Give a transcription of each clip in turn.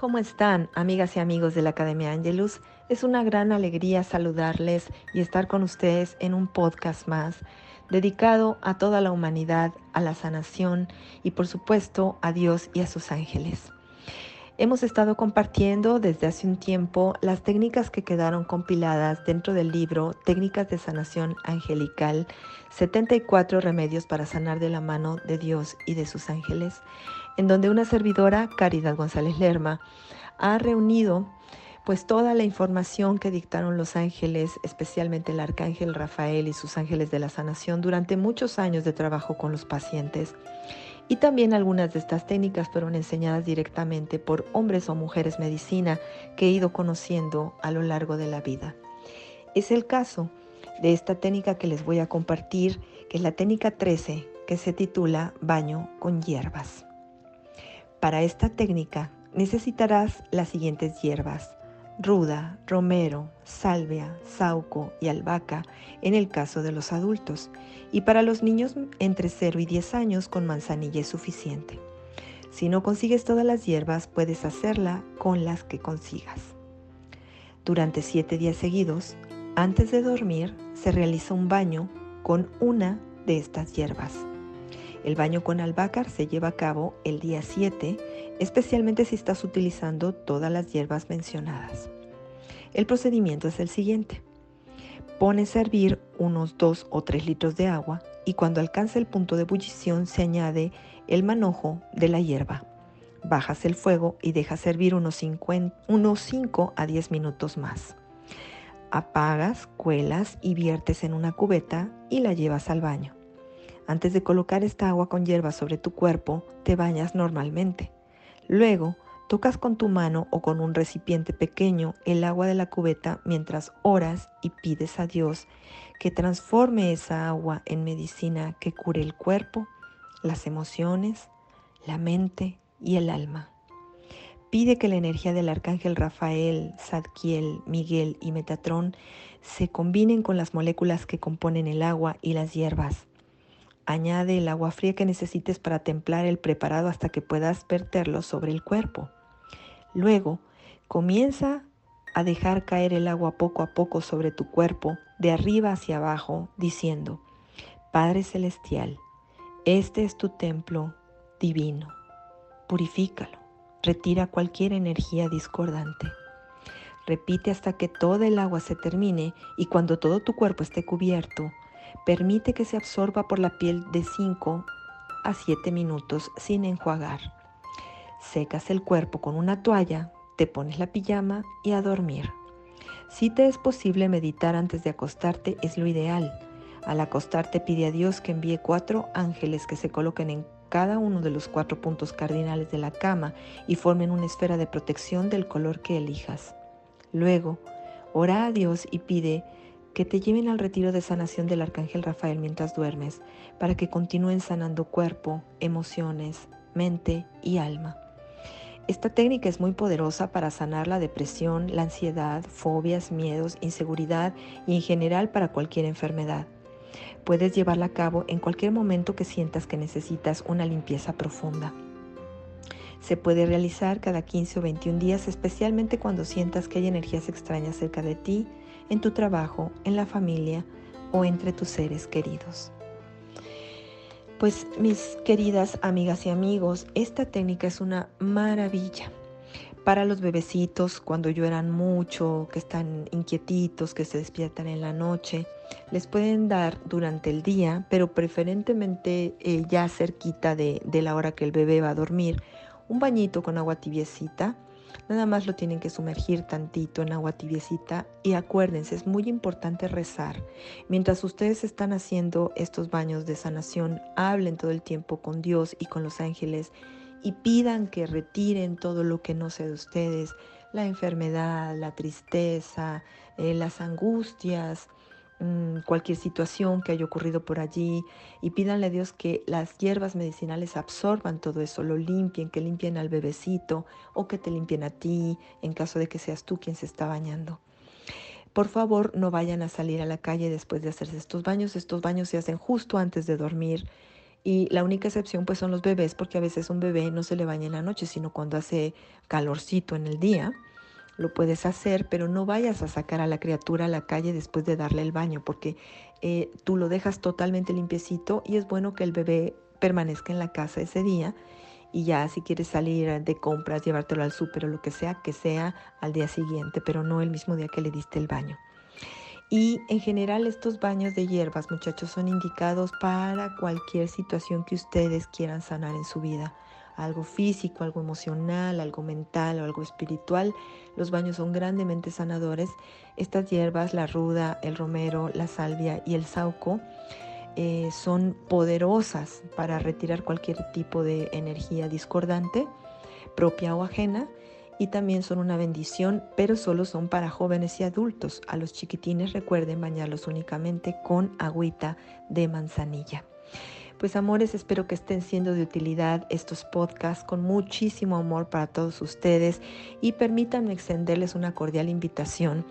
¿Cómo están, amigas y amigos de la Academia Angelus? Es una gran alegría saludarles y estar con ustedes en un podcast más dedicado a toda la humanidad, a la sanación y por supuesto a Dios y a sus ángeles. Hemos estado compartiendo desde hace un tiempo las técnicas que quedaron compiladas dentro del libro Técnicas de Sanación Angelical, 74 remedios para sanar de la mano de Dios y de sus ángeles, en donde una servidora, Caridad González Lerma, ha reunido pues toda la información que dictaron los ángeles, especialmente el arcángel Rafael y sus ángeles de la sanación durante muchos años de trabajo con los pacientes. Y también algunas de estas técnicas fueron enseñadas directamente por hombres o mujeres medicina que he ido conociendo a lo largo de la vida. Es el caso de esta técnica que les voy a compartir, que es la técnica 13, que se titula baño con hierbas. Para esta técnica necesitarás las siguientes hierbas. Ruda, romero, salvia, sauco y albahaca en el caso de los adultos. Y para los niños entre 0 y 10 años con manzanilla es suficiente. Si no consigues todas las hierbas, puedes hacerla con las que consigas. Durante 7 días seguidos, antes de dormir, se realiza un baño con una de estas hierbas. El baño con albácar se lleva a cabo el día 7, especialmente si estás utilizando todas las hierbas mencionadas. El procedimiento es el siguiente. Pones a hervir unos 2 o 3 litros de agua y cuando alcance el punto de ebullición se añade el manojo de la hierba. Bajas el fuego y dejas hervir unos, unos 5 a 10 minutos más. Apagas, cuelas y viertes en una cubeta y la llevas al baño. Antes de colocar esta agua con hierba sobre tu cuerpo, te bañas normalmente. Luego, tocas con tu mano o con un recipiente pequeño el agua de la cubeta mientras oras y pides a Dios que transforme esa agua en medicina que cure el cuerpo, las emociones, la mente y el alma. Pide que la energía del arcángel Rafael, Zadkiel, Miguel y Metatrón se combinen con las moléculas que componen el agua y las hierbas Añade el agua fría que necesites para templar el preparado hasta que puedas verterlo sobre el cuerpo. Luego, comienza a dejar caer el agua poco a poco sobre tu cuerpo, de arriba hacia abajo, diciendo, Padre Celestial, este es tu templo divino. Purifícalo, retira cualquier energía discordante. Repite hasta que toda el agua se termine y cuando todo tu cuerpo esté cubierto, Permite que se absorba por la piel de 5 a 7 minutos sin enjuagar. Secas el cuerpo con una toalla, te pones la pijama y a dormir. Si te es posible meditar antes de acostarte es lo ideal. Al acostarte pide a Dios que envíe cuatro ángeles que se coloquen en cada uno de los cuatro puntos cardinales de la cama y formen una esfera de protección del color que elijas. Luego, ora a Dios y pide que te lleven al retiro de sanación del Arcángel Rafael mientras duermes, para que continúen sanando cuerpo, emociones, mente y alma. Esta técnica es muy poderosa para sanar la depresión, la ansiedad, fobias, miedos, inseguridad y en general para cualquier enfermedad. Puedes llevarla a cabo en cualquier momento que sientas que necesitas una limpieza profunda. Se puede realizar cada 15 o 21 días, especialmente cuando sientas que hay energías extrañas cerca de ti, en tu trabajo, en la familia o entre tus seres queridos. Pues mis queridas amigas y amigos, esta técnica es una maravilla para los bebecitos cuando lloran mucho, que están inquietitos, que se despiertan en la noche. Les pueden dar durante el día, pero preferentemente eh, ya cerquita de, de la hora que el bebé va a dormir, un bañito con agua tibiecita Nada más lo tienen que sumergir tantito en agua tibiecita y acuérdense, es muy importante rezar. Mientras ustedes están haciendo estos baños de sanación, hablen todo el tiempo con Dios y con los ángeles y pidan que retiren todo lo que no sea de ustedes, la enfermedad, la tristeza, eh, las angustias, mm, cualquier situación que haya ocurrido por allí y pídanle a Dios que las hierbas medicinales absorban todo eso, lo limpien, que limpien al bebecito o que te limpien a ti en caso de que seas tú quien se está bañando. Por favor, no vayan a salir a la calle después de hacerse estos baños. Estos baños se hacen justo antes de dormir. Y la única excepción pues son los bebés, porque a veces un bebé no se le baña en la noche, sino cuando hace calorcito en el día. Lo puedes hacer, pero no vayas a sacar a la criatura a la calle después de darle el baño, porque eh, tú lo dejas totalmente limpiecito y es bueno que el bebé permanezca en la casa ese día y ya si quieres salir de compras, llevártelo al súper o lo que sea, que sea al día siguiente, pero no el mismo día que le diste el baño. Y en general estos baños de hierbas, muchachos, son indicados para cualquier situación que ustedes quieran sanar en su vida. Algo físico, algo emocional, algo mental o algo espiritual. Los baños son grandemente sanadores. Estas hierbas, la ruda, el romero, la salvia y el sauco, eh, son poderosas para retirar cualquier tipo de energía discordante, propia o ajena, y también son una bendición, pero solo son para jóvenes y adultos. A los chiquitines recuerden bañarlos únicamente con agüita de manzanilla. Pues amores, espero que estén siendo de utilidad estos podcasts con muchísimo amor para todos ustedes y permítanme extenderles una cordial invitación.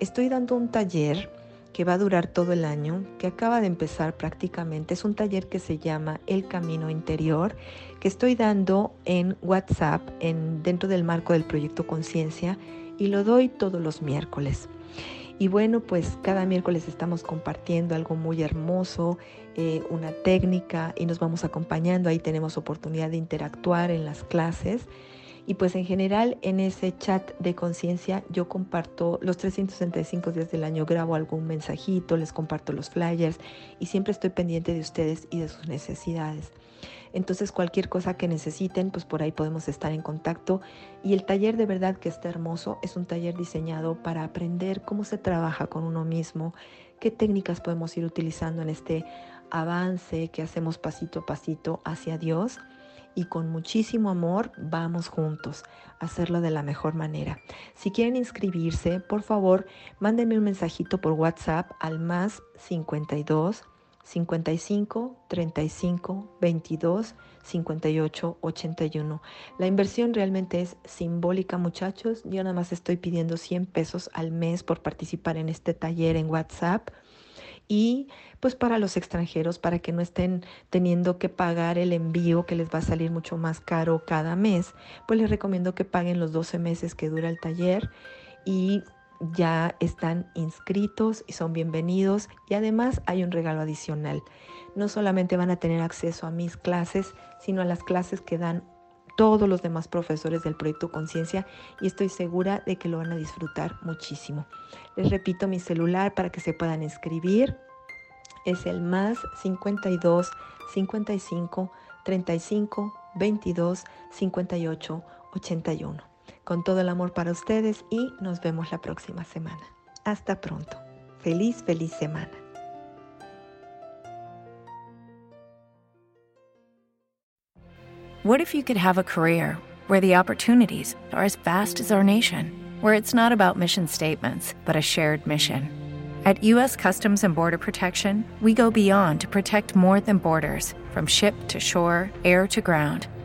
Estoy dando un taller que va a durar todo el año, que acaba de empezar prácticamente. Es un taller que se llama El Camino Interior, que estoy dando en WhatsApp en, dentro del marco del proyecto Conciencia y lo doy todos los miércoles. Y bueno, pues cada miércoles estamos compartiendo algo muy hermoso, eh, una técnica y nos vamos acompañando. Ahí tenemos oportunidad de interactuar en las clases. Y pues en general en ese chat de conciencia yo comparto los 365 días del año, grabo algún mensajito, les comparto los flyers y siempre estoy pendiente de ustedes y de sus necesidades. Entonces cualquier cosa que necesiten, pues por ahí podemos estar en contacto. Y el taller de verdad que está hermoso, es un taller diseñado para aprender cómo se trabaja con uno mismo, qué técnicas podemos ir utilizando en este avance que hacemos pasito a pasito hacia Dios y con muchísimo amor vamos juntos a hacerlo de la mejor manera. Si quieren inscribirse, por favor, mándenme un mensajito por WhatsApp al más 52 55 35 22 58 81. La inversión realmente es simbólica, muchachos. Yo nada más estoy pidiendo 100 pesos al mes por participar en este taller en WhatsApp y pues para los extranjeros, para que no estén teniendo que pagar el envío que les va a salir mucho más caro cada mes, pues les recomiendo que paguen los 12 meses que dura el taller y ya están inscritos y son bienvenidos y además hay un regalo adicional. No solamente van a tener acceso a mis clases, sino a las clases que dan todos los demás profesores del proyecto Conciencia y estoy segura de que lo van a disfrutar muchísimo. Les repito mi celular para que se puedan inscribir. Es el más 52 55 35 22 58 81. Con todo el amor para ustedes y nos vemos la próxima semana. Hasta pronto. Feliz, feliz semana. What if you could have a career where the opportunities are as vast as our nation, where it's not about mission statements, but a shared mission? At U.S. Customs and Border Protection, we go beyond to protect more than borders from ship to shore, air to ground,